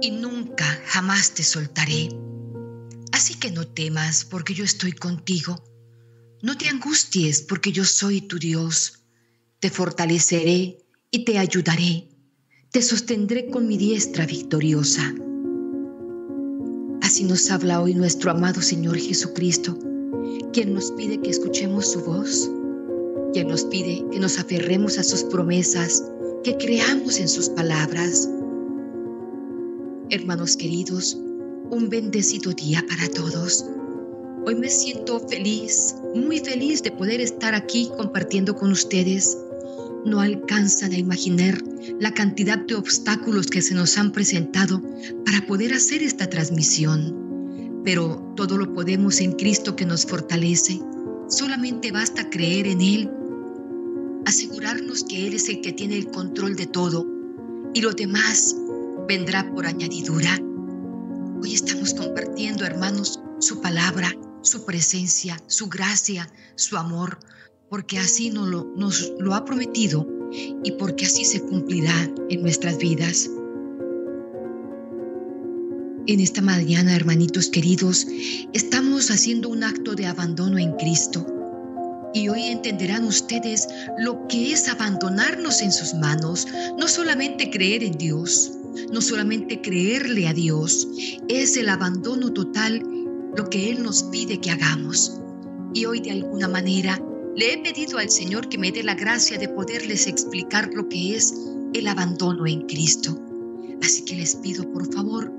y nunca, jamás te soltaré. Así que no temas porque yo estoy contigo. No te angusties porque yo soy tu Dios. Te fortaleceré y te ayudaré. Te sostendré con mi diestra victoriosa. Así nos habla hoy nuestro amado Señor Jesucristo, quien nos pide que escuchemos su voz, quien nos pide que nos aferremos a sus promesas, que creamos en sus palabras. Hermanos queridos, un bendecido día para todos. Hoy me siento feliz, muy feliz de poder estar aquí compartiendo con ustedes. No alcanzan a imaginar la cantidad de obstáculos que se nos han presentado para poder hacer esta transmisión. Pero todo lo podemos en Cristo que nos fortalece. Solamente basta creer en Él, asegurarnos que Él es el que tiene el control de todo y lo demás vendrá por añadidura. Hoy estamos compartiendo, hermanos, su palabra, su presencia, su gracia, su amor, porque así nos lo, nos lo ha prometido y porque así se cumplirá en nuestras vidas. En esta mañana, hermanitos queridos, estamos haciendo un acto de abandono en Cristo. Y hoy entenderán ustedes lo que es abandonarnos en sus manos, no solamente creer en Dios, no solamente creerle a Dios, es el abandono total lo que Él nos pide que hagamos. Y hoy de alguna manera le he pedido al Señor que me dé la gracia de poderles explicar lo que es el abandono en Cristo. Así que les pido por favor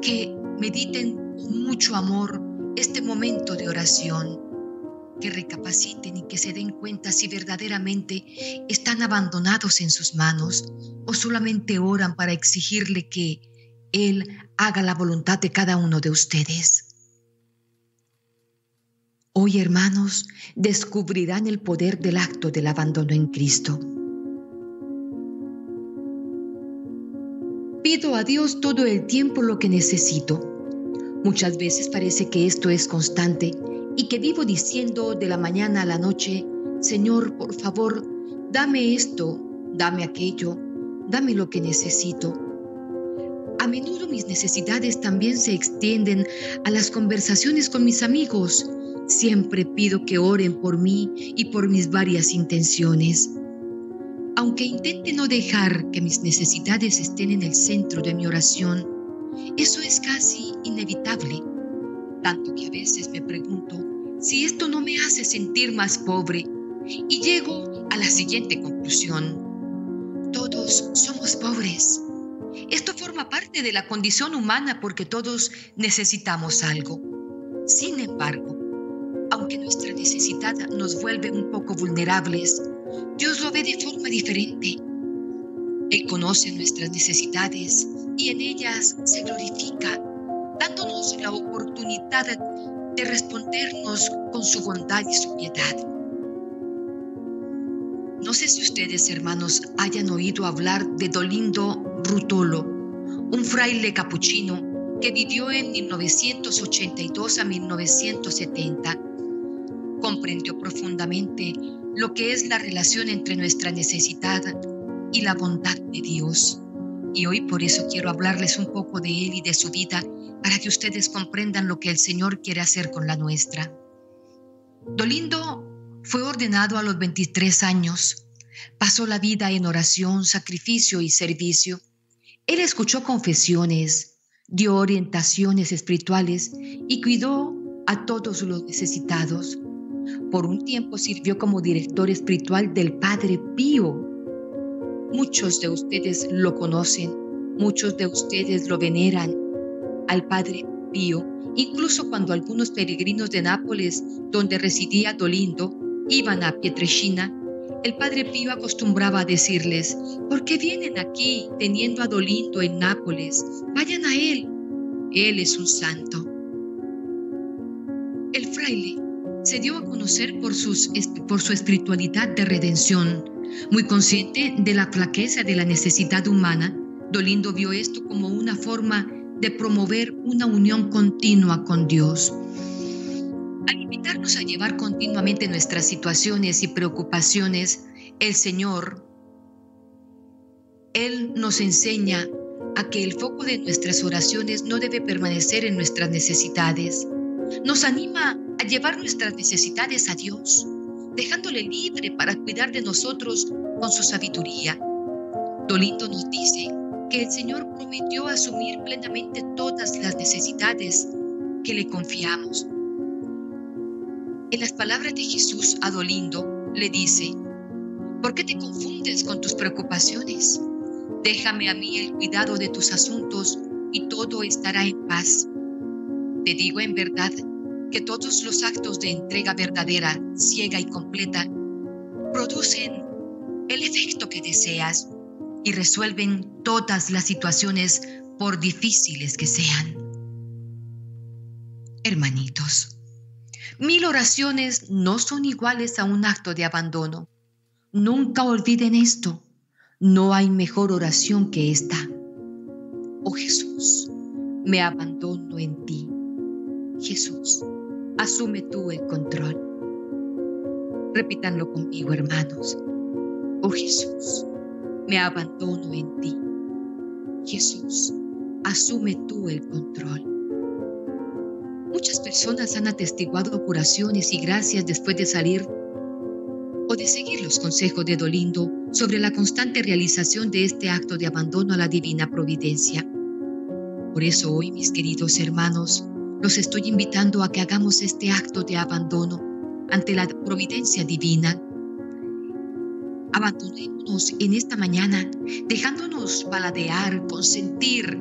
que mediten con mucho amor este momento de oración que recapaciten y que se den cuenta si verdaderamente están abandonados en sus manos o solamente oran para exigirle que Él haga la voluntad de cada uno de ustedes. Hoy, hermanos, descubrirán el poder del acto del abandono en Cristo. Pido a Dios todo el tiempo lo que necesito. Muchas veces parece que esto es constante y que vivo diciendo de la mañana a la noche, Señor, por favor, dame esto, dame aquello, dame lo que necesito. A menudo mis necesidades también se extienden a las conversaciones con mis amigos. Siempre pido que oren por mí y por mis varias intenciones. Aunque intente no dejar que mis necesidades estén en el centro de mi oración, eso es casi inevitable tanto que a veces me pregunto si esto no me hace sentir más pobre y llego a la siguiente conclusión. Todos somos pobres. Esto forma parte de la condición humana porque todos necesitamos algo. Sin embargo, aunque nuestra necesidad nos vuelve un poco vulnerables, Dios lo ve de forma diferente. Él conoce nuestras necesidades y en ellas se glorifica dándonos la oportunidad de respondernos con su bondad y su piedad. No sé si ustedes, hermanos, hayan oído hablar de Dolindo Rutolo, un fraile capuchino que vivió en 1982 a 1970. Comprendió profundamente lo que es la relación entre nuestra necesidad y la bondad de Dios. Y hoy por eso quiero hablarles un poco de él y de su vida para que ustedes comprendan lo que el Señor quiere hacer con la nuestra. Dolindo fue ordenado a los 23 años. Pasó la vida en oración, sacrificio y servicio. Él escuchó confesiones, dio orientaciones espirituales y cuidó a todos los necesitados. Por un tiempo sirvió como director espiritual del Padre Pío. Muchos de ustedes lo conocen, muchos de ustedes lo veneran al Padre Pío, incluso cuando algunos peregrinos de Nápoles, donde residía Dolindo, iban a Pietrechina, el Padre Pío acostumbraba a decirles, ¿por qué vienen aquí teniendo a Dolindo en Nápoles? Vayan a él, él es un santo. El fraile se dio a conocer por, por su espiritualidad de redención. Muy consciente de la flaqueza de la necesidad humana, Dolindo vio esto como una forma de promover una unión continua con Dios. Al invitarnos a llevar continuamente nuestras situaciones y preocupaciones, el Señor, Él nos enseña a que el foco de nuestras oraciones no debe permanecer en nuestras necesidades. Nos anima a llevar nuestras necesidades a Dios, dejándole libre para cuidar de nosotros con su sabiduría. Dolindo nos dice el Señor prometió asumir plenamente todas las necesidades que le confiamos. En las palabras de Jesús a Dolindo le dice, ¿por qué te confundes con tus preocupaciones? Déjame a mí el cuidado de tus asuntos y todo estará en paz. Te digo en verdad que todos los actos de entrega verdadera, ciega y completa producen el efecto que deseas y resuelven todas las situaciones por difíciles que sean. Hermanitos, mil oraciones no son iguales a un acto de abandono. Nunca olviden esto. No hay mejor oración que esta. Oh Jesús, me abandono en ti. Jesús, asume tú el control. Repítanlo conmigo, hermanos. Oh Jesús, me abandono en ti. Jesús, asume tú el control. Muchas personas han atestiguado curaciones y gracias después de salir o de seguir los consejos de Dolindo sobre la constante realización de este acto de abandono a la divina providencia. Por eso hoy, mis queridos hermanos, los estoy invitando a que hagamos este acto de abandono ante la providencia divina. Abandonémonos en esta mañana, dejándonos paladear, consentir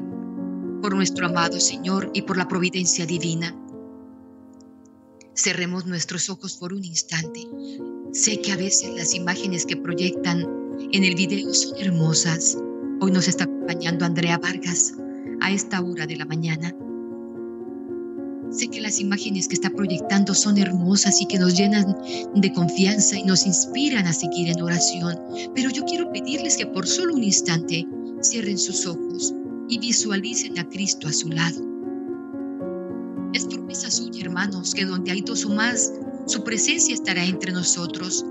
por nuestro amado Señor y por la providencia divina. Cerremos nuestros ojos por un instante Sé que a veces las imágenes que proyectan en el video son hermosas. Hoy nos está acompañando Andrea Vargas a esta hora de la mañana. Sé que las imágenes que está proyectando son hermosas y que nos llenan de confianza y nos inspiran a seguir en oración, pero yo quiero pedirles que por solo un instante cierren sus ojos y visualicen a Cristo a su lado. Es promesa suya, hermanos, que donde hay dos o más su presencia estará entre nosotros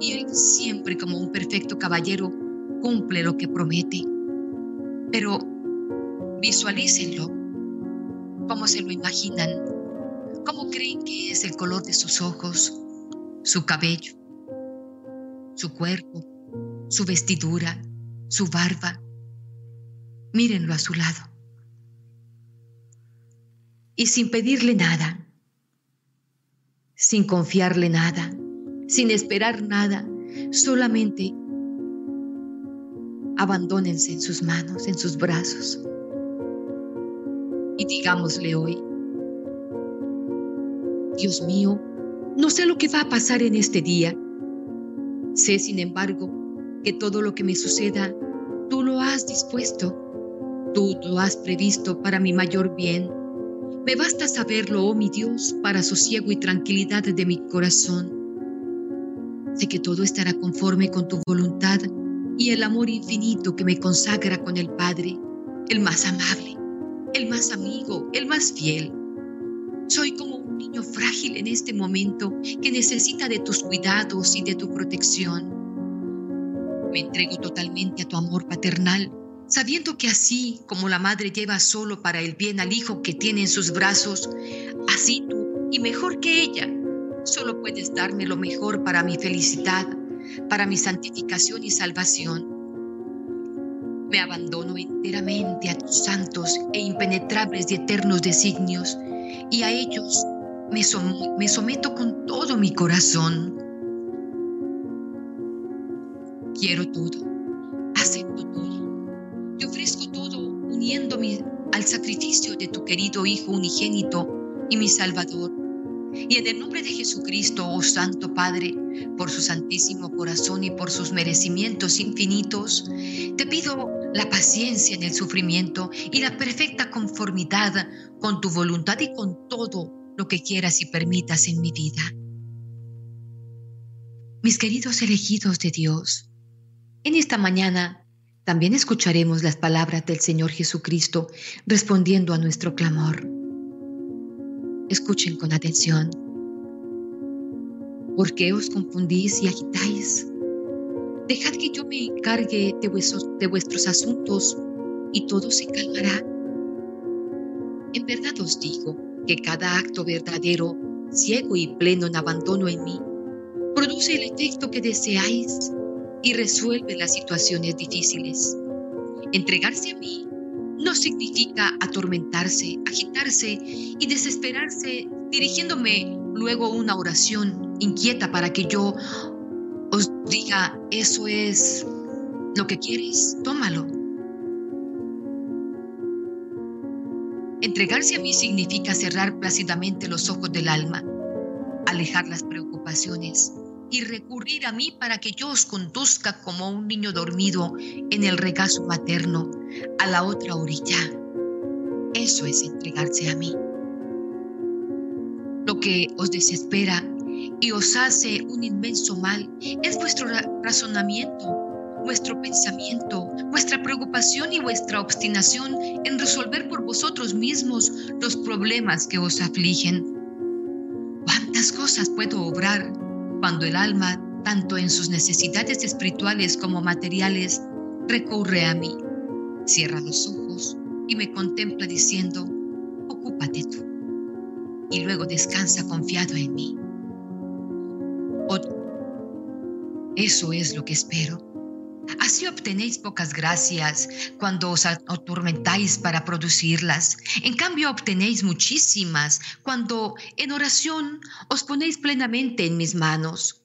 y Él siempre como un perfecto caballero cumple lo que promete. Pero visualícenlo, cómo se lo imaginan, cómo creen que es el color de sus ojos, su cabello, su cuerpo, su vestidura, su barba. Mírenlo a su lado. Y sin pedirle nada, sin confiarle nada, sin esperar nada, solamente abandónense en sus manos, en sus brazos. Y digámosle hoy, Dios mío, no sé lo que va a pasar en este día. Sé, sin embargo, que todo lo que me suceda, tú lo has dispuesto, tú lo has previsto para mi mayor bien me basta saberlo, oh mi Dios, para sosiego y tranquilidad de mi corazón. Sé que todo estará conforme con tu voluntad y el amor infinito que me consagra con el Padre, el más amable, el más amigo, el más fiel. Soy como un niño frágil en este momento que necesita de tus cuidados y de tu protección. Me entrego totalmente a tu amor paternal sabiendo que así como la madre lleva solo para el bien al hijo que tiene en sus brazos, así tú, y mejor que ella, solo puedes darme lo mejor para mi felicidad, para mi santificación y salvación. Me abandono enteramente a tus santos e impenetrables y eternos designios, y a ellos me, me someto con todo mi corazón. Quiero todo, acepto todo al sacrificio de tu querido Hijo unigénito y mi Salvador. Y en el nombre de Jesucristo, oh Santo Padre, por su santísimo corazón y por sus merecimientos infinitos, te pido la paciencia en el sufrimiento y la perfecta conformidad con tu voluntad y con todo lo que quieras y permitas en mi vida. Mis queridos elegidos de Dios, en esta mañana también escucharemos las palabras del Señor Jesucristo respondiendo a nuestro clamor. Escuchen con atención. ¿Por qué os confundís y agitáis? Dejad que yo me encargue de vuestros, asuntos y todo se calmará. En verdad os digo que cada acto verdadero, ciego y pleno en abandono en mí, produce el efecto que deseáis y resuelve las situaciones difíciles. Entregarse a mí no significa atormentarse, agitarse y desesperarse dirigiéndome luego una oración inquieta para que yo os diga, eso es lo que quieres, tómalo. Entregarse a mí significa cerrar plácidamente los ojos del alma, alejar las preocupaciones y recurrir a mí para que yo os conduzca como un niño dormido en el regazo materno a la otra orilla. Eso es entregarse a mí. Lo que os desespera y os hace un inmenso mal es vuestro razonamiento vuestro pensamiento, vuestra preocupación y vuestra obstinación en resolver por vosotros mismos los problemas que os afligen. ¿Cuántas cosas puedo obrar cuando el alma, tanto en sus necesidades espirituales como materiales, recurre a mí? Cierra los ojos y me contempla diciendo, ocúpate tú. Y luego descansa confiado en mí. Eso es lo que espero Así obtenéis pocas gracias cuando os atormentáis para producirlas. En cambio, obtenéis muchísimas cuando en oración os ponéis plenamente en mis manos.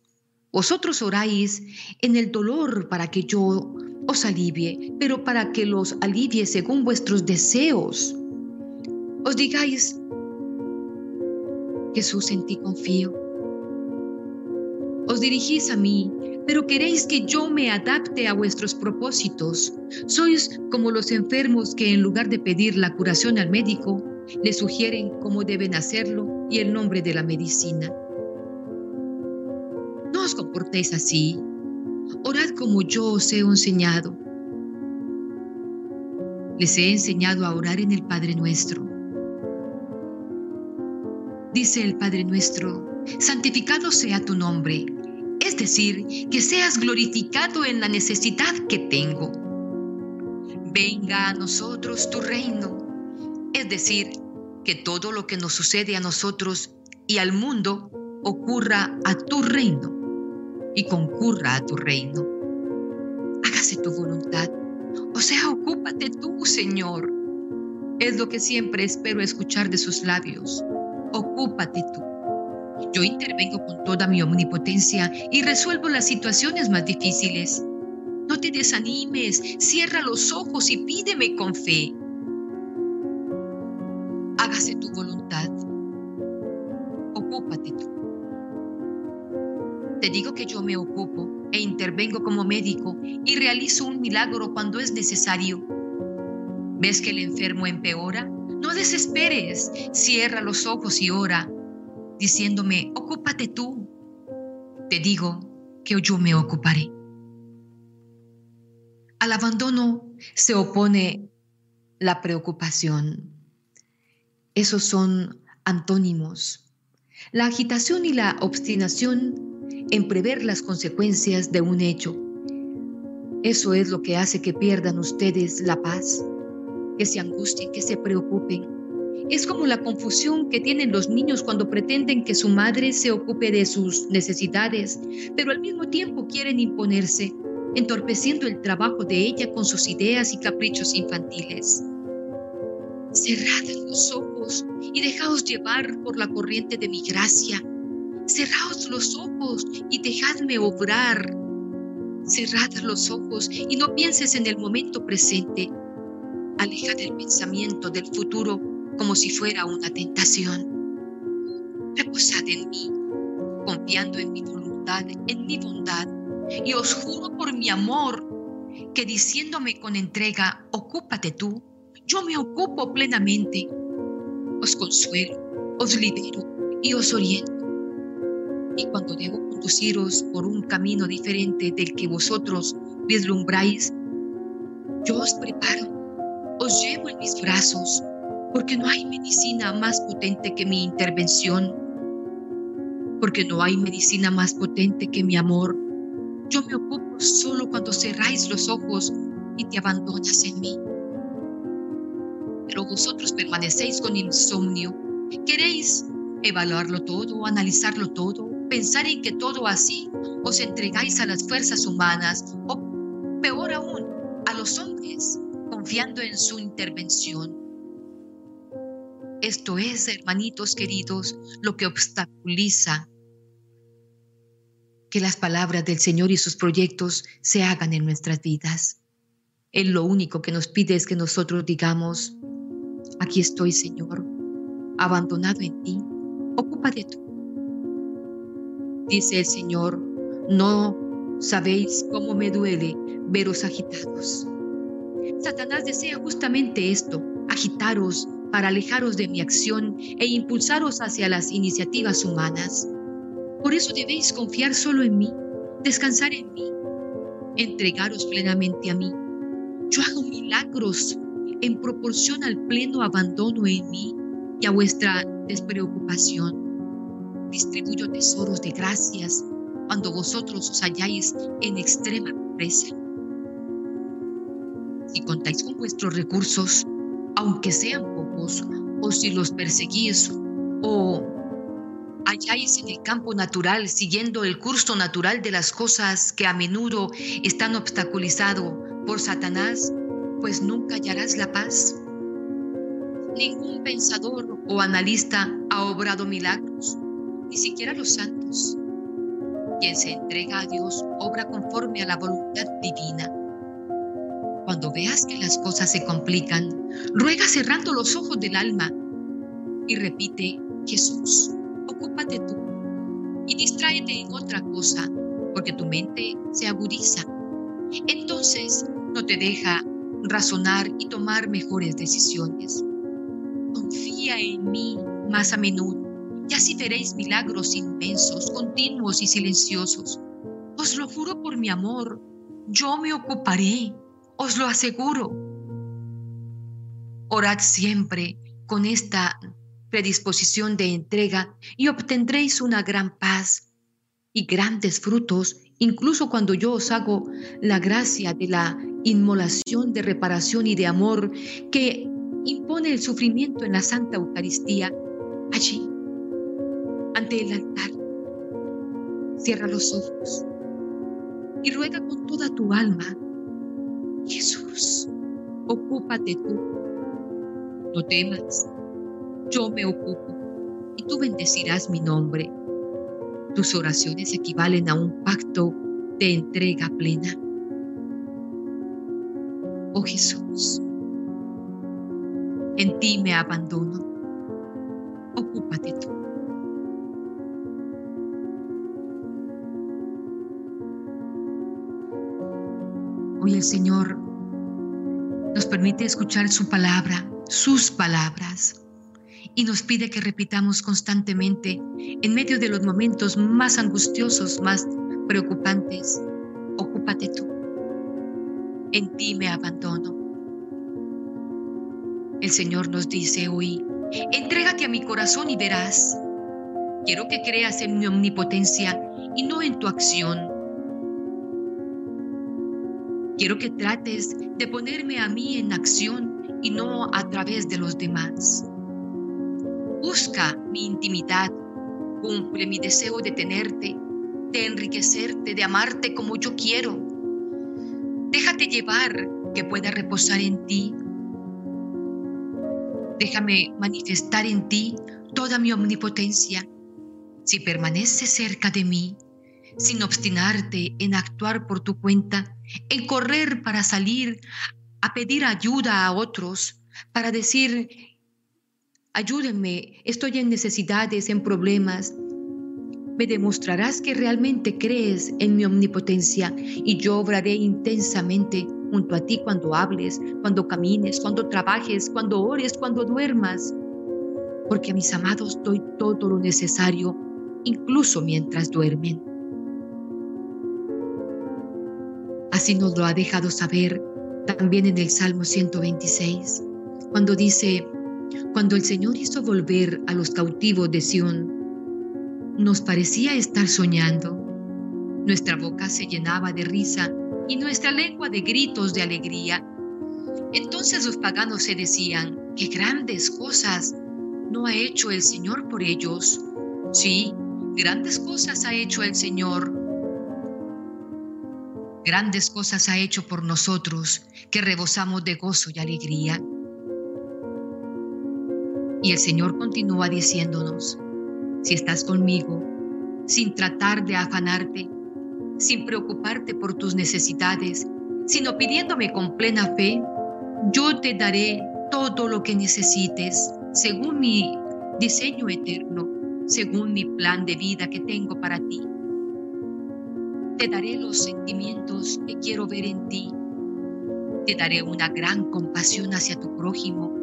Vosotros oráis en el dolor para que yo os alivie, pero para que los alivie según vuestros deseos. Os digáis, Jesús en ti confío. Os dirigís a mí pero queréis que yo me adapte a vuestros propósitos. Sois como los enfermos que en lugar de pedir la curación al médico, le sugieren cómo deben hacerlo y el nombre de la medicina. No os comportéis así. Orad como yo os he enseñado. Les he enseñado a orar en el Padre nuestro. Dice el Padre nuestro, santificado sea tu nombre decir, que seas glorificado en la necesidad que tengo. Venga a nosotros tu reino, es decir, que todo lo que nos sucede a nosotros y al mundo ocurra a tu reino y concurra a tu reino. Hágase tu voluntad, o sea, ocúpate tú, Señor. Es lo que siempre espero escuchar de sus labios. Ocúpate tú. Yo intervengo con toda mi omnipotencia y resuelvo las situaciones más difíciles. No te desanimes, cierra los ojos y pídeme con fe. Hágase tu voluntad. Ocúpate tú. Te digo que yo me ocupo e intervengo como médico y realizo un milagro cuando es necesario. ¿Ves que el enfermo empeora? No desesperes, cierra los ojos y ora diciéndome, ocúpate tú. Te digo que yo me ocuparé. Al abandono se opone la preocupación. Esos son antónimos. La agitación y la obstinación en prever las consecuencias de un hecho. Eso es lo que hace que pierdan ustedes la paz, que se angustien, que se preocupen es como la confusión que tienen los niños cuando pretenden que su madre se ocupe de sus necesidades, pero al mismo tiempo quieren imponerse, entorpeciendo el trabajo de ella con sus ideas y caprichos infantiles. Cerrad los ojos y dejaos llevar por la corriente de mi gracia. Cerraos los ojos y dejadme obrar. Cerrad los ojos y no pienses en el momento presente. Aleja del pensamiento del futuro como si fuera una tentación. Reposad en mí, confiando en mi voluntad, en mi bondad, y os juro por mi amor que diciéndome con entrega, ocúpate tú, yo me ocupo plenamente. Os consuelo, os libero y os oriento. Y cuando debo conduciros por un camino diferente del que vosotros vislumbráis, yo os preparo, os llevo en mis brazos, porque no hay medicina más potente que mi intervención, porque no hay medicina más potente que mi amor. Yo me ocupo solo cuando cerráis los ojos y te abandonas en mí. pero vosotros permanecéis con insomnio. Queréis evaluarlo todo, analizarlo todo, pensar en que todo así os entregáis a las fuerzas humanas o peor aún, a los hombres, confiando en su intervención. Esto es, hermanitos queridos, lo que obstaculiza que las palabras del Señor y sus proyectos se hagan en nuestras vidas. Él lo único que nos pide es que nosotros digamos, aquí estoy Señor, abandonado en ti, ocúpate tú. Dice el Señor, no sabéis cómo me duele veros agitados. Satanás desea justamente esto, agitaros para alejaros de mi acción e impulsaros hacia las iniciativas humanas. Por eso debéis confiar solo en mí, descansar en mí, entregaros plenamente a mí. Yo hago milagros en proporción al pleno abandono en mí y a vuestra despreocupación. Distribuyo tesoros de gracias cuando vosotros os halláis en extrema pobreza. Si contáis con vuestros recursos, aunque sean o si los perseguís o halláis en el campo natural siguiendo el curso natural de las cosas que a menudo están obstaculizados por Satanás, pues nunca hallarás la paz. Ningún pensador o analista ha obrado milagros, ni siquiera los santos. Quien se entrega a Dios obra conforme a la voluntad divina. Cuando veas que las cosas se complican, ruega cerrando los ojos del alma y repite, Jesús, ocúpate tú y distráete en otra cosa, porque tu mente se agudiza. Entonces no te deja razonar y tomar mejores decisiones. Confía en mí más a menudo y así veréis milagros inmensos, continuos y silenciosos. Os lo juro por mi amor, yo me ocuparé, os lo aseguro. Orad siempre con esta predisposición de entrega y obtendréis una gran paz y grandes frutos, incluso cuando yo os hago la gracia de la inmolación de reparación y de amor que impone el sufrimiento en la Santa Eucaristía, allí, ante el altar. Cierra los ojos y ruega con toda tu alma, Jesús, ocúpate tú, no temas, yo me ocupo y tú bendecirás mi nombre. Tus oraciones equivalen a un pacto de entrega plena. Oh Jesús, en ti me abandono. Ocúpate tú. Hoy el Señor permite escuchar su palabra, sus palabras y nos pide que repitamos constantemente en medio de los momentos más angustiosos, más preocupantes, ocúpate tú. En ti me abandono. El Señor nos dice hoy, entrégate a mi corazón y verás. Quiero que creas en mi omnipotencia y no en tu acción. Quiero que trates de ponerme a mí en acción y no a través de los demás. Busca mi intimidad, cumple mi deseo de tenerte, de enriquecerte, de amarte como yo quiero. Déjate llevar que pueda reposar en ti. Déjame manifestar en ti toda mi omnipotencia. Si permaneces cerca de mí, sin obstinarte en actuar por tu cuenta, en correr para salir a pedir ayuda a otros, para decir Ayúdenme, estoy en necesidades, en problemas. Me demostrarás que realmente crees en mi omnipotencia y yo obraré intensamente junto a ti cuando hables, cuando camines, cuando trabajes, cuando ores, cuando duermas. Porque a mis amados doy todo lo necesario, incluso mientras duermen. Así nos lo ha dejado saber también en el Salmo 126, cuando dice, cuando el Señor hizo volver a los cautivos de Sión, nos parecía estar soñando. Nuestra boca se llenaba de risa y nuestra lengua de gritos de alegría. Entonces los paganos se decían, qué grandes cosas no ha hecho el Señor por ellos. Sí, grandes cosas ha hecho el Señor. Grandes cosas ha hecho por nosotros que rebosamos de gozo y alegría. Y el Señor continúa diciéndonos, si estás conmigo, sin tratar de afanarte, sin preocuparte por tus necesidades, sino pidiéndome con plena fe, yo te daré todo lo que necesites según mi diseño eterno, según mi plan de vida que tengo para ti. Te daré los sentimientos que quiero ver en ti. Te daré una gran compasión hacia tu prójimo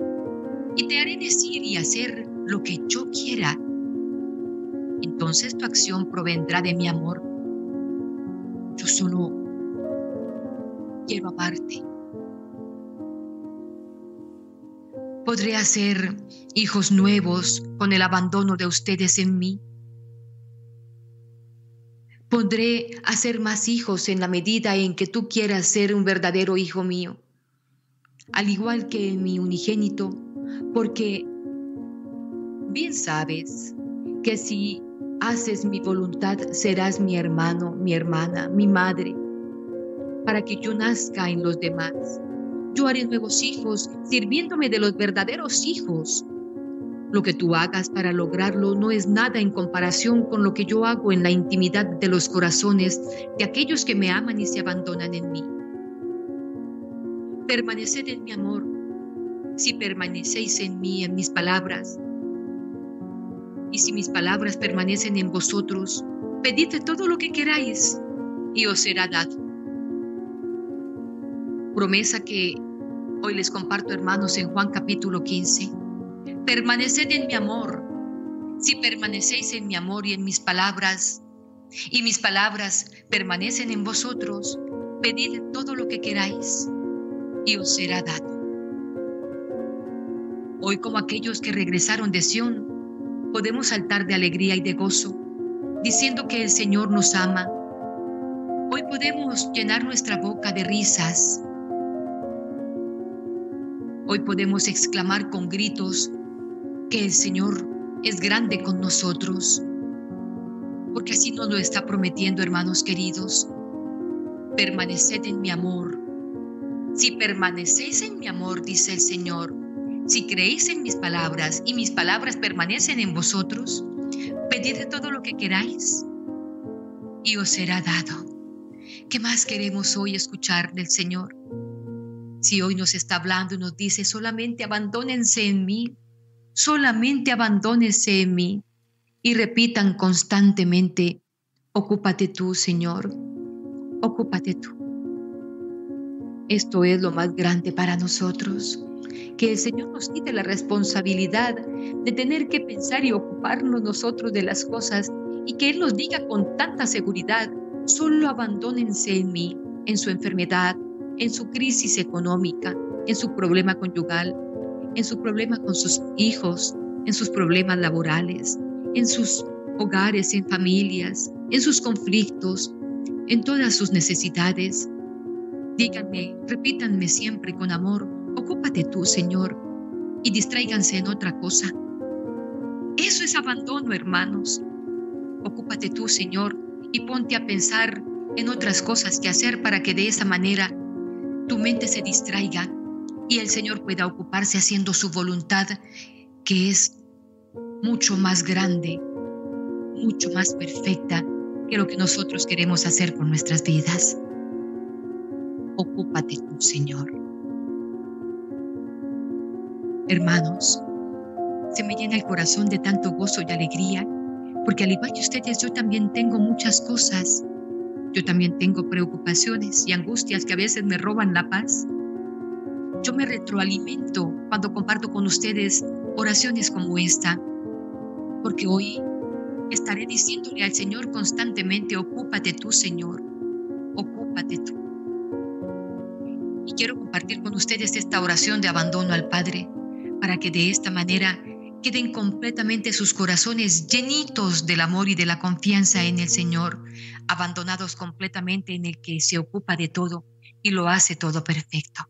y te haré decir y hacer lo que yo quiera. Entonces tu acción provendrá de mi amor. Yo solo quiero amarte. Podré hacer hijos nuevos con el abandono de ustedes en mí. Podré hacer más hijos en la medida en que tú quieras ser un verdadero hijo mío, al igual que mi unigénito porque bien sabes que si haces mi voluntad serás mi hermano, mi hermana, mi madre, para que yo nazca en los demás. Yo haré nuevos hijos sirviéndome de los verdaderos hijos. Lo que tú hagas para lograrlo no es nada en comparación con lo que yo hago en la intimidad de los corazones de aquellos que me aman y se abandonan en mí. Permaneced en mi amor si permanecéis en mí, en mis palabras. Y si mis palabras permanecen en vosotros, pedid todo lo que queráis y os será dado. Promesa que hoy les comparto, hermanos, en Juan capítulo 15. Permaneced en mi amor. Si permanecéis en mi amor y en mis palabras, y mis palabras permanecen en vosotros, pedid todo lo que queráis y os será dado. Hoy como aquellos que regresaron de Sión, podemos saltar de alegría y de gozo, diciendo que el Señor nos ama. Hoy podemos llenar nuestra boca de risas. Hoy podemos exclamar con gritos que el Señor es grande con nosotros, porque así nos lo está prometiendo, hermanos queridos. Permaneced en mi amor. Si permanecéis en mi amor, dice el Señor, si creéis en mis palabras y mis palabras permanecen en vosotros, pedid todo lo que queráis y os será dado. ¿Qué más queremos hoy escuchar del Señor? Si hoy nos está hablando y nos dice, solamente abandónense en mí, solamente abandónense en mí y repitan constantemente, ocúpate tú, Señor, ocúpate tú. Esto es lo más grande para nosotros que el Señor nos quite la responsabilidad de tener que pensar y ocuparnos nosotros de las cosas y que Él nos diga con tanta seguridad, solo abandónense en mí, en su enfermedad, en su crisis económica, en su problema conyugal, en su problema con sus hijos, en sus problemas laborales, en sus hogares, en familias, en sus conflictos, en todas sus necesidades. Díganme, repítanme siempre con amor, Ocúpate tú, Señor, y distráiganse en otra cosa. Eso es abandono, hermanos. Ocúpate tú, Señor, y ponte a pensar en otras cosas que hacer para que de esa manera tu mente se distraiga y el Señor pueda ocuparse haciendo su voluntad, que es mucho más grande, mucho más perfecta que lo que nosotros queremos hacer con nuestras vidas. Ocúpate tú, Señor. Hermanos, se me llena el corazón de tanto gozo y alegría, porque al igual que ustedes, yo también tengo muchas cosas. Yo también tengo preocupaciones y angustias que a veces me roban la paz. Yo me retroalimento cuando comparto con ustedes oraciones como esta, porque hoy estaré diciéndole al Señor constantemente, ocúpate tú, Señor, ocúpate tú. Y quiero compartir con ustedes esta oración de abandono al Padre para que de esta manera queden completamente sus corazones llenitos del amor y de la confianza en el Señor, abandonados completamente en el que se ocupa de todo y lo hace todo perfecto.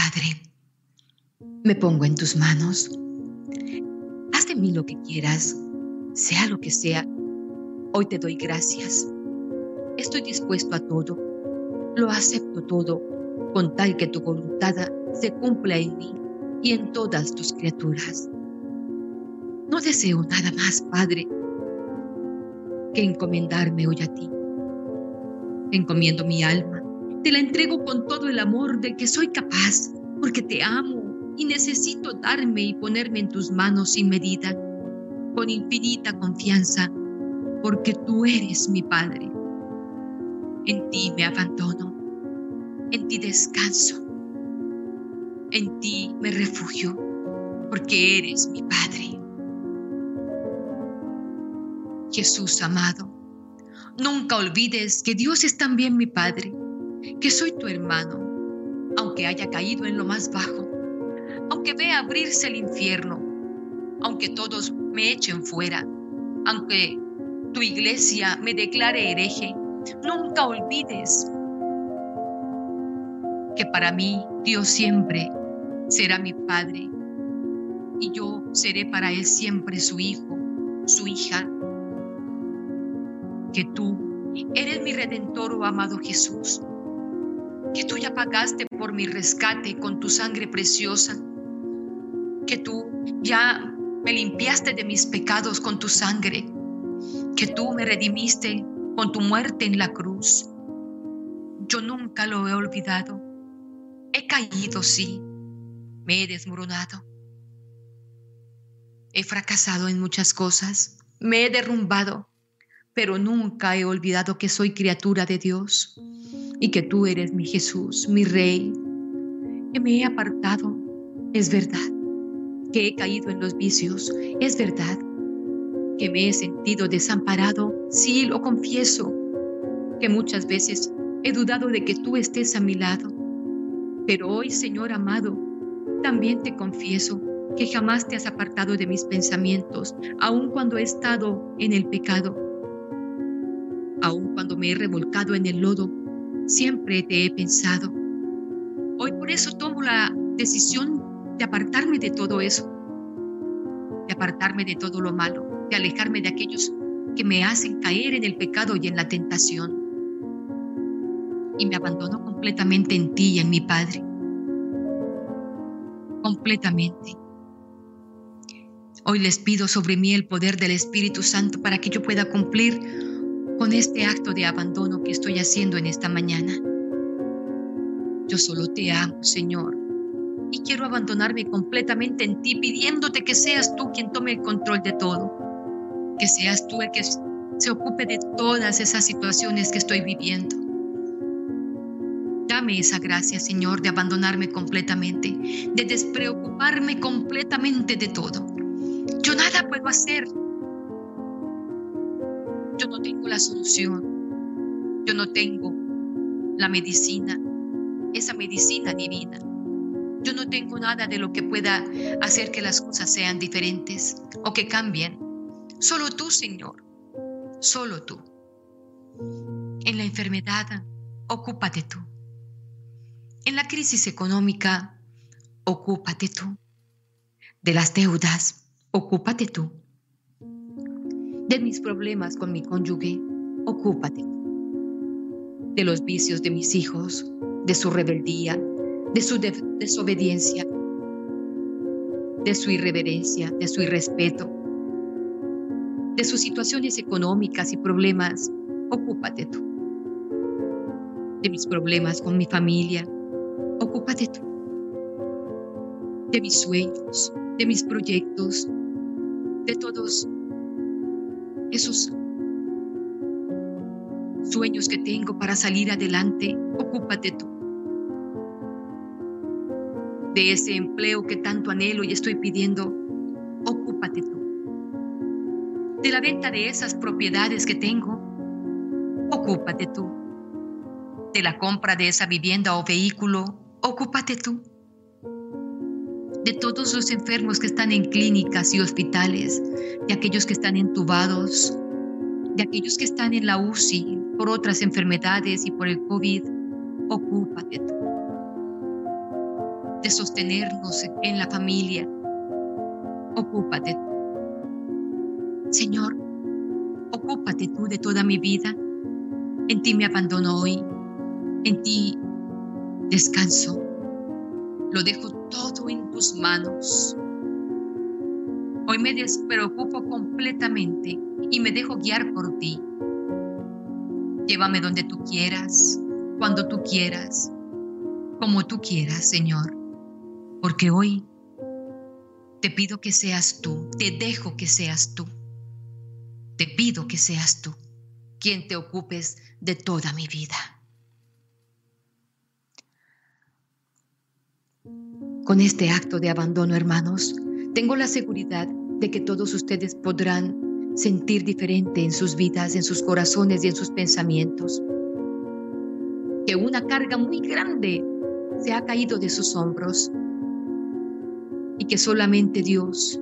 Padre, me pongo en tus manos. Haz de mí lo que quieras, sea lo que sea. Hoy te doy gracias. Estoy dispuesto a todo. Lo acepto todo con tal que tu voluntad se cumpla en mí y en todas tus criaturas. No deseo nada más, Padre, que encomendarme hoy a ti. encomiendo mi alma, te la entrego con todo el amor del que soy capaz, porque te amo y necesito darme y ponerme en tus manos sin medida, con infinita confianza, porque tú eres mi Padre. En ti me abandono, en ti descanso, en ti me refugio, porque eres mi Padre. Jesús amado, nunca olvides que Dios es también mi Padre, que soy tu hermano, aunque haya caído en lo más bajo, aunque vea abrirse el infierno, aunque todos me echen fuera, aunque tu iglesia me declare hereje, nunca olvides que para mí Dios siempre será mi Padre y yo seré para Él siempre su hijo, su hija, que tú eres mi redentor, oh amado Jesús, que tú ya pagaste por mi rescate con tu sangre preciosa, que tú ya me limpiaste de mis pecados con tu sangre, que tú me redimiste con tu muerte en la cruz. Yo nunca lo he olvidado. He caído, sí, me he desmoronado. He fracasado en muchas cosas, me he derrumbado, pero nunca he olvidado que soy criatura de Dios y que tú eres mi Jesús, mi Rey, que me he apartado, es verdad, que he caído en los vicios, es verdad, que me he sentido desamparado, sí, lo confieso, que muchas veces he dudado de que tú estés a mi lado, pero hoy, Señor amado, también te confieso que jamás te has apartado de mis pensamientos, aun cuando he estado en el pecado. Aun cuando me he revolcado en el lodo, siempre te he pensado. Hoy por eso tomo la decisión de apartarme de todo eso, de apartarme de todo lo malo, de alejarme de aquellos que me hacen caer en el pecado y en la tentación. Y me abandono completamente en ti y en mi Padre. Completamente. Hoy les pido sobre mí el poder del Espíritu Santo para que yo pueda cumplir con este acto de abandono que estoy haciendo en esta mañana. Yo solo te amo, Señor, y quiero abandonarme completamente en ti, pidiéndote que seas tú quien tome el control de todo, que seas tú el que se ocupe de todas esas situaciones que estoy viviendo. Dame esa gracia, Señor, de abandonarme completamente, de despreocuparme completamente de todo. Yo nada puedo hacer yo no tengo la solución, yo no tengo la medicina, esa medicina divina. Yo no tengo nada de lo que pueda hacer que las cosas sean diferentes o que cambien. Solo tú, Señor, solo tú. En la enfermedad, ocúpate tú. En la crisis económica, ocúpate tú. De las deudas, ocúpate tú de mis problemas con mi cónyuge, ocúpate. De los vicios de mis hijos, de su rebeldía, de su desobediencia, de su irreverencia, de su irrespeto, de sus situaciones económicas y problemas, ocúpate tú. De mis problemas con mi familia, ocúpate tú. De mis sueños, de mis proyectos, de todos esos sueños que tengo para salir adelante, ocúpate tú. De ese empleo que tanto anhelo y estoy pidiendo, ocúpate tú. De la venta de esas propiedades que tengo, ocúpate tú. De la compra de esa vivienda o vehículo, ocúpate tú. De todos los enfermos que están en clínicas y hospitales, de aquellos que están entubados, de aquellos que están en la UCI por otras enfermedades y por el COVID, ocúpate tú. de sostenernos en la familia. Ocúpate. Señor, ocúpate tú de toda mi vida. En ti me abandono hoy. En ti descanso. Lo dejo todo en manos. Hoy me despreocupo completamente y me dejo guiar por ti. Llévame donde tú quieras, cuando tú quieras, como tú quieras, Señor. Porque hoy te pido que seas tú, te dejo que seas tú. Te pido que seas tú quien te ocupes de toda mi vida. Con este acto de abandono, hermanos, tengo la seguridad de que todos ustedes podrán sentir diferente en sus vidas, en sus corazones y en sus pensamientos. Que una carga muy grande se ha caído de sus hombros y que solamente Dios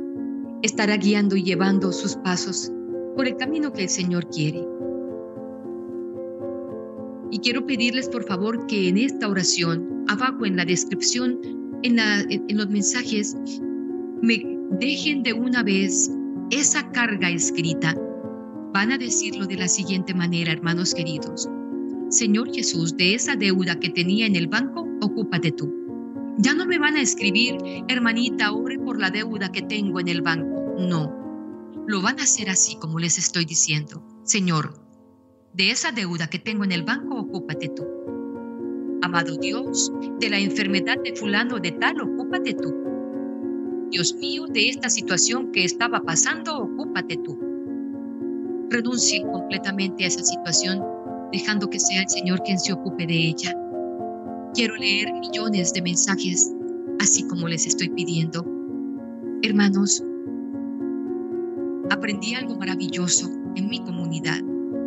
estará guiando y llevando sus pasos por el camino que el Señor quiere. Y quiero pedirles por favor que en esta oración, abajo en la descripción, en, los mensajes, me dejen de una vez esa carga escrita. Van a decirlo de la siguiente manera, hermanos queridos. Señor Jesús, de esa deuda que tenía en el banco, ocúpate tú. Ya no me van a escribir, hermanita, ore por la deuda que tengo en el banco. No, lo van a hacer así como les estoy diciendo. Señor, de esa deuda que tengo en el banco, ocúpate tú. Amado Dios, de la enfermedad de fulano de tal, ocúpate tú. Dios mío, de esta situación que estaba pasando, ocúpate tú. Renuncie completamente a esa situación, dejando que sea el Señor quien se ocupe de ella. Quiero leer millones de mensajes, así como les estoy pidiendo. Hermanos, aprendí algo maravilloso en mi comunidad,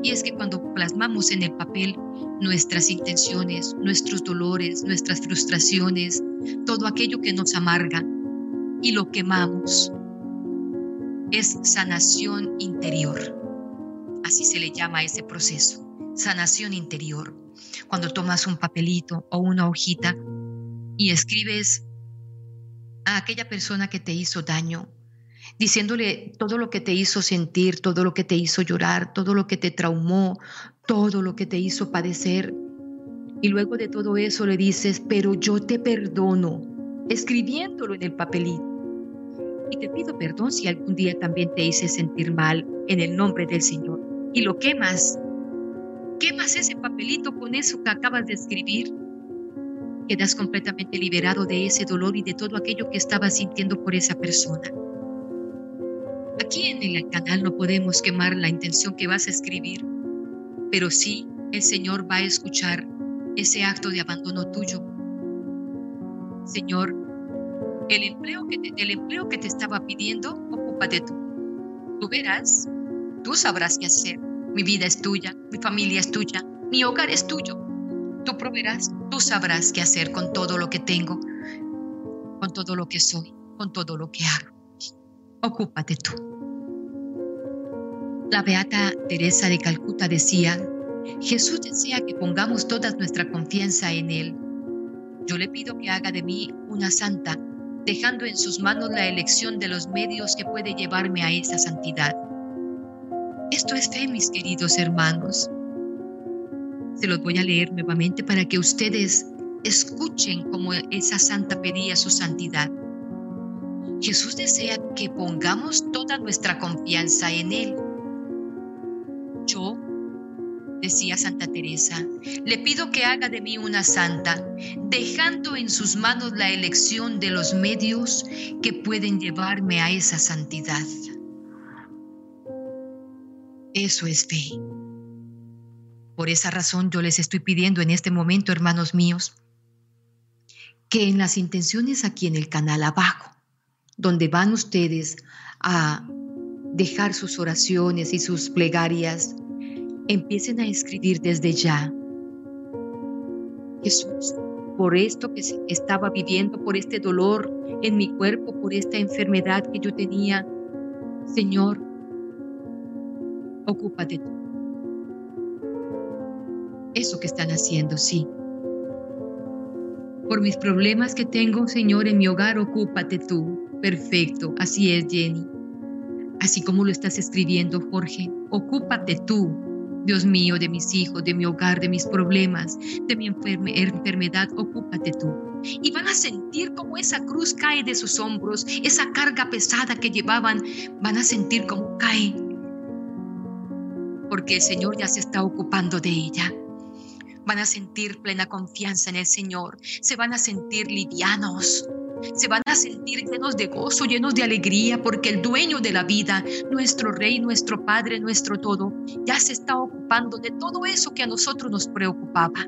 y es que cuando plasmamos en el papel nuestras intenciones, nuestros dolores, nuestras frustraciones, todo aquello que nos amarga, y lo quemamos. Es sanación interior. Así se le llama ese proceso, sanación interior. Cuando tomas un papelito o una hojita y escribes a aquella persona que te hizo daño, diciéndole todo lo que te hizo sentir, todo lo que te hizo llorar, todo lo que te traumó, todo lo que te hizo padecer. Y luego de todo eso le dices, pero yo te perdono, escribiéndolo en el papelito y te pido perdón si algún día también te hice sentir mal en el nombre del Señor. Y lo quemas. Quemas ese papelito con eso que acabas de escribir. Quedas completamente liberado de ese dolor y de todo aquello que estabas sintiendo por esa persona. Aquí en el canal no podemos quemar la intención que vas a escribir, pero sí el Señor va a escuchar ese acto de abandono tuyo. Señor, el empleo que te, el empleo que te estaba pidiendo, ocúpate tú. Tú verás, tú sabrás qué hacer. Mi vida es tuya, mi familia es tuya, mi hogar es tuyo. Tú proveerás, tú sabrás qué hacer con todo lo que tengo, con todo lo que soy, con todo lo que hago. Ocúpate tú. La beata Teresa de Calcuta decía, Jesús desea que pongamos toda nuestra confianza en Él. Yo le pido que haga de mí una santa dejando en sus manos la elección de los medios que puede llevarme a esa santidad. Esto es fe, mis queridos hermanos. Se los voy a leer nuevamente para que ustedes escuchen cómo esa santa pedía su santidad. Jesús desea que pongamos toda nuestra confianza en Él. Yo decía Santa Teresa, le pido que haga de mí una santa, dejando en sus manos la elección de los medios que pueden llevarme a esa santidad. Eso es fe. Por esa razón yo les estoy pidiendo en este momento, hermanos míos, que en las intenciones aquí en el canal abajo, donde van ustedes a dejar sus oraciones y sus plegarias, empiecen a escribir desde ya. Jesús, por esto que estaba viviendo, por este dolor en mi cuerpo, por esta enfermedad que yo tenía, Señor, ocúpate tú. Eso que están haciendo, sí. Por mis problemas que tengo, Señor, en mi hogar, ocúpate tú. Perfecto, así es, Jenny. Así como lo estás escribiendo, Jorge, ocúpate tú, Dios mío, de mis hijos, de mi hogar, de mis problemas, de mi enfermedad, ocúpate tú. Y van a sentir como esa cruz cae de sus hombros, esa carga pesada que llevaban, van a sentir como cae. Porque el Señor ya se está ocupando de ella. Van a sentir plena confianza en el Señor, se van a sentir livianos, se van a sentir llenos de gozo, llenos de alegría, porque el dueño de la vida, nuestro Rey, nuestro Padre, nuestro todo, ya se está ocupando de todo eso que a nosotros nos preocupaba.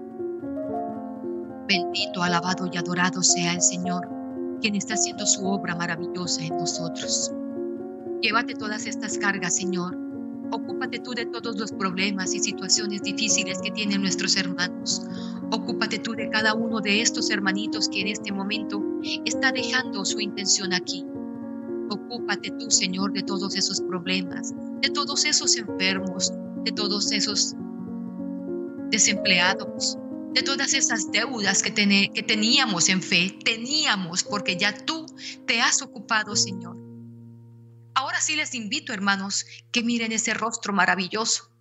Bendito, alabado y adorado sea el Señor, quien está haciendo su obra maravillosa en nosotros. Llévate todas estas cargas, Señor. Ocúpate tú de todos los problemas y situaciones difíciles que tienen nuestros hermanos. Ocúpate tú de cada uno de estos hermanitos que en este momento está dejando su intención aquí. Ocúpate tú, Señor, de todos esos problemas, de todos esos enfermos, de todos esos desempleados, de todas esas deudas que, que teníamos en fe, teníamos porque ya tú te has ocupado, Señor. Ahora sí les invito, hermanos, que miren ese rostro maravilloso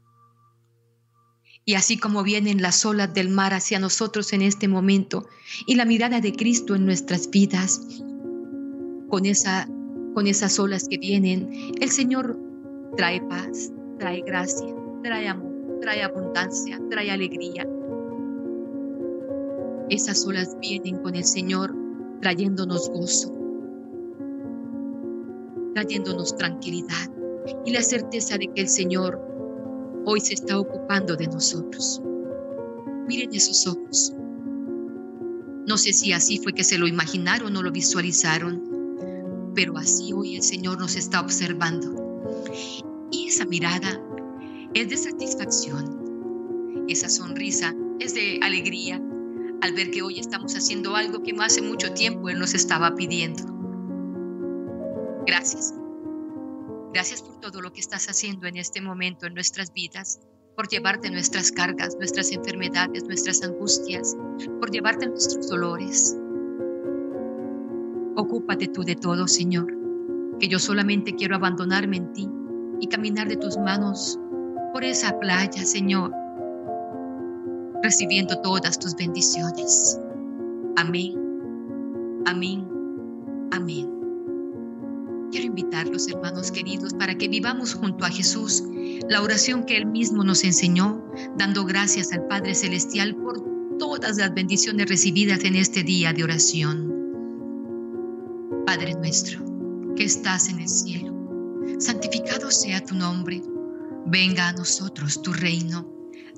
y así como vienen las olas del mar hacia nosotros en este momento y la mirada de Cristo en nuestras vidas, con, esa, con esas olas que vienen, el Señor trae paz, trae gracia, trae amor, trae abundancia, trae alegría. Esas olas vienen con el Señor trayéndonos gozo, trayéndonos tranquilidad y la certeza de que el Señor hoy se está ocupando de nosotros. Miren esos ojos. No sé si así fue que se lo imaginaron o lo visualizaron, pero así hoy el Señor nos está observando. Y esa mirada es de satisfacción. Esa sonrisa es de alegría al ver que hoy estamos haciendo algo que hace mucho tiempo Él nos estaba pidiendo. Gracias. Gracias por todo lo que estás haciendo en este momento en nuestras vidas, por llevarte nuestras cargas, nuestras enfermedades, nuestras angustias, por llevarte nuestros dolores. Ocúpate tú de todo, Señor, que yo solamente quiero abandonarme en ti y caminar de tus manos por esa playa, Señor, recibiendo todas tus bendiciones. Amén, amén, amén. Invitarlos, hermanos queridos, para que vivamos junto a Jesús la oración que Él mismo nos enseñó, dando gracias al Padre Celestial por todas las bendiciones recibidas en este día de oración. Padre nuestro, que estás en el cielo, santificado sea tu nombre, venga a nosotros tu reino,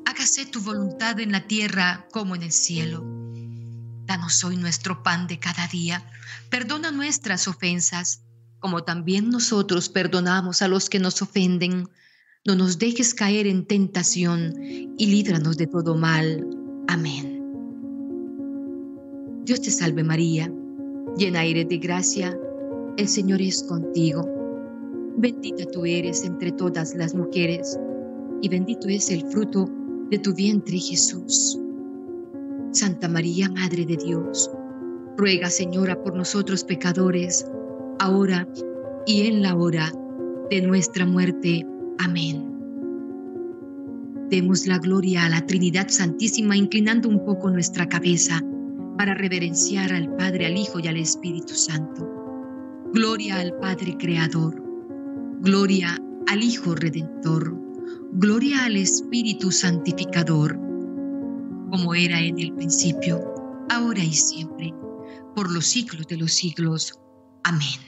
hágase tu voluntad en la tierra como en el cielo. Danos hoy nuestro pan de cada día, perdona nuestras ofensas como también nosotros perdonamos a los que nos ofenden. No nos dejes caer en tentación y líbranos de todo mal. Amén. Dios te salve María, llena eres de gracia, el Señor es contigo. Bendita tú eres entre todas las mujeres, y bendito es el fruto de tu vientre Jesús. Santa María, Madre de Dios, ruega Señora por nosotros pecadores, ahora y en la hora de nuestra muerte. Amén. Demos la gloria a la Trinidad Santísima inclinando un poco nuestra cabeza para reverenciar al Padre, al Hijo y al Espíritu Santo. Gloria al Padre Creador. Gloria al Hijo Redentor. Gloria al Espíritu Santificador, como era en el principio, ahora y siempre, por los siglos de los siglos. Amén.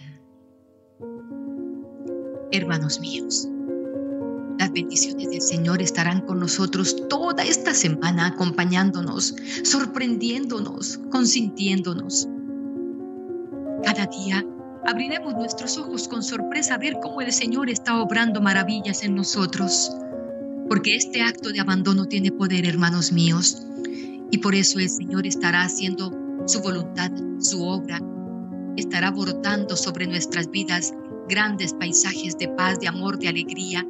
Hermanos míos, las bendiciones del Señor estarán con nosotros toda esta semana acompañándonos, sorprendiéndonos, consintiéndonos. Cada día abriremos nuestros ojos con sorpresa a ver cómo el Señor está obrando maravillas en nosotros, porque este acto de abandono tiene poder, hermanos míos, y por eso el Señor estará haciendo su voluntad, su obra, estará brotando sobre nuestras vidas grandes paisajes de paz, de amor, de alegría.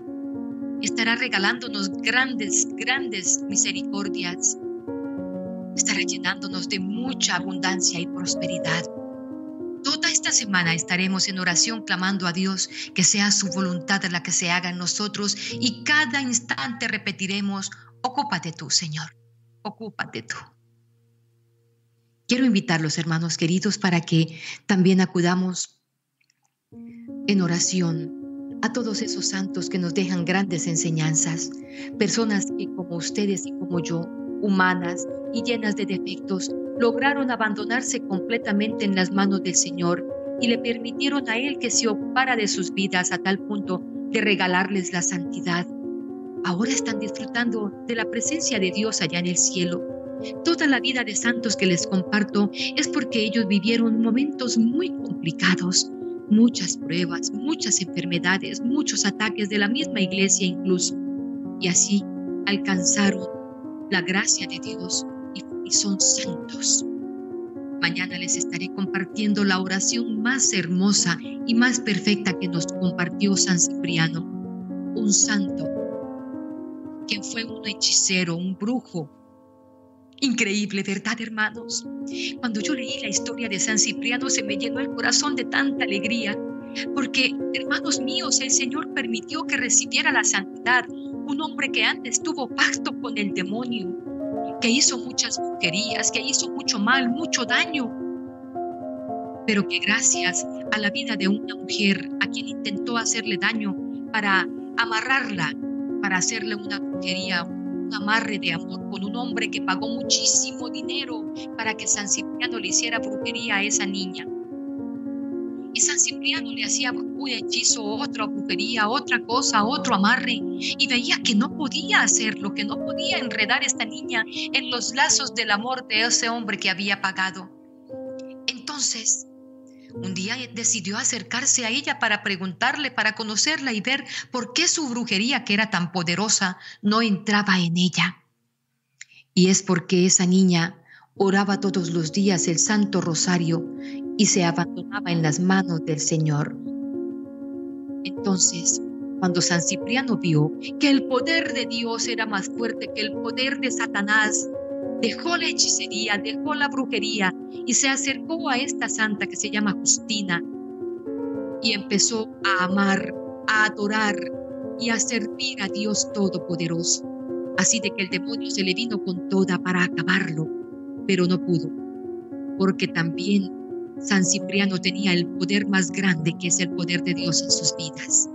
Estará regalándonos grandes, grandes misericordias. estará llenándonos de mucha abundancia y prosperidad. Toda esta semana estaremos en oración clamando a Dios que sea su voluntad la que se haga en nosotros y cada instante repetiremos, ocúpate tú, Señor, ocúpate tú. Quiero invitar los hermanos queridos para que también acudamos en oración a todos esos santos que nos dejan grandes enseñanzas, personas que como ustedes y como yo, humanas y llenas de defectos, lograron abandonarse completamente en las manos del Señor y le permitieron a Él que se ocupara de sus vidas a tal punto de regalarles la santidad. Ahora están disfrutando de la presencia de Dios allá en el cielo Toda la vida de santos que les comparto es porque ellos vivieron momentos muy complicados, muchas pruebas, muchas enfermedades, muchos ataques de la misma iglesia incluso. Y así alcanzaron la gracia de Dios y, son santos. Mañana les estaré compartiendo la oración más hermosa y más perfecta que nos compartió San Cipriano, un santo, quien fue un hechicero, un brujo, Increíble, ¿verdad, hermanos? Cuando yo leí la historia de San Cipriano se me llenó el corazón de tanta alegría, porque, hermanos míos, el Señor permitió que recibiera la santidad un hombre que antes tuvo pacto con el demonio, que hizo muchas brujerías, que hizo mucho mal, mucho daño, pero que gracias a la vida de una mujer a quien intentó hacerle daño para amarrarla, para hacerle una brujería, un amarre de amor con un hombre que pagó muchísimo dinero para que San Cipriano le hiciera brujería a esa niña. Y San Cipriano le hacía un hechizo, otra brujería, otra cosa, otro amarre, y veía que no podía hacerlo, que no podía enredar a esta niña en los lazos del amor de ese hombre que había pagado. Entonces, un día decidió acercarse a ella para preguntarle, para conocerla y ver por qué su brujería, que era tan poderosa, no entraba en ella. Y es porque esa niña oraba todos los días el Santo Rosario y se abandonaba en las manos del Señor. Entonces, cuando San Cipriano vio que el poder de Dios era más fuerte que el poder de Satanás, dejó la hechicería, dejó la brujería y se acercó a esta santa que se llama Justina y empezó a amar, a adorar y a servir a Dios Todopoderoso. Así de que el demonio se le vino con toda para acabarlo, pero no pudo, porque también San Cipriano tenía el poder más grande que es el poder de Dios en sus vidas.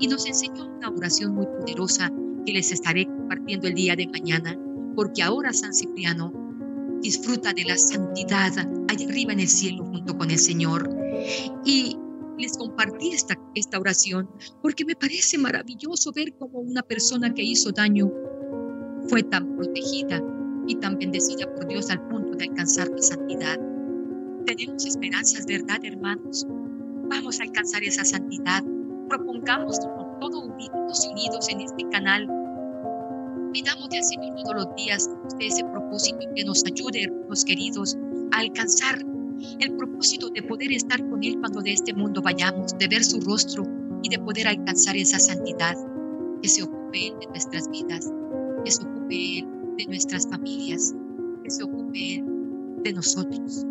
Y nos enseñó una oración muy poderosa que les estaré compartiendo el día de mañana porque ahora San Cipriano disfruta de la santidad allá arriba en el cielo junto con el Señor. Y les compartí esta, esta oración porque me parece maravilloso ver cómo una persona que hizo daño fue tan protegida y tan bendecida por Dios al punto de alcanzar la santidad. Tenemos esperanzas, ¿verdad, hermanos? Vamos a alcanzar esa santidad. Propongamos con todo unidos, unidos en este canal Pidamos al Señor todos los días de ese propósito que nos ayude, hermanos queridos, a alcanzar el propósito de poder estar con Él cuando de este mundo vayamos, de ver su rostro y de poder alcanzar esa santidad, que se ocupe de nuestras vidas, que se ocupe de nuestras familias, que se ocupe de nosotros.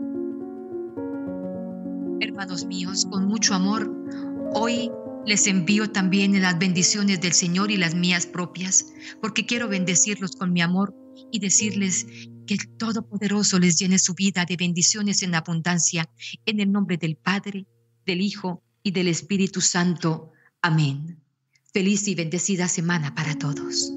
Hermanos míos, con mucho amor, hoy les envío también las bendiciones del Señor y las mías propias, porque quiero bendecirlos con mi amor y decirles que el Todopoderoso les llene su vida de bendiciones en abundancia, en el nombre del Padre, del Hijo y del Espíritu Santo. Amén. Feliz y bendecida semana para todos.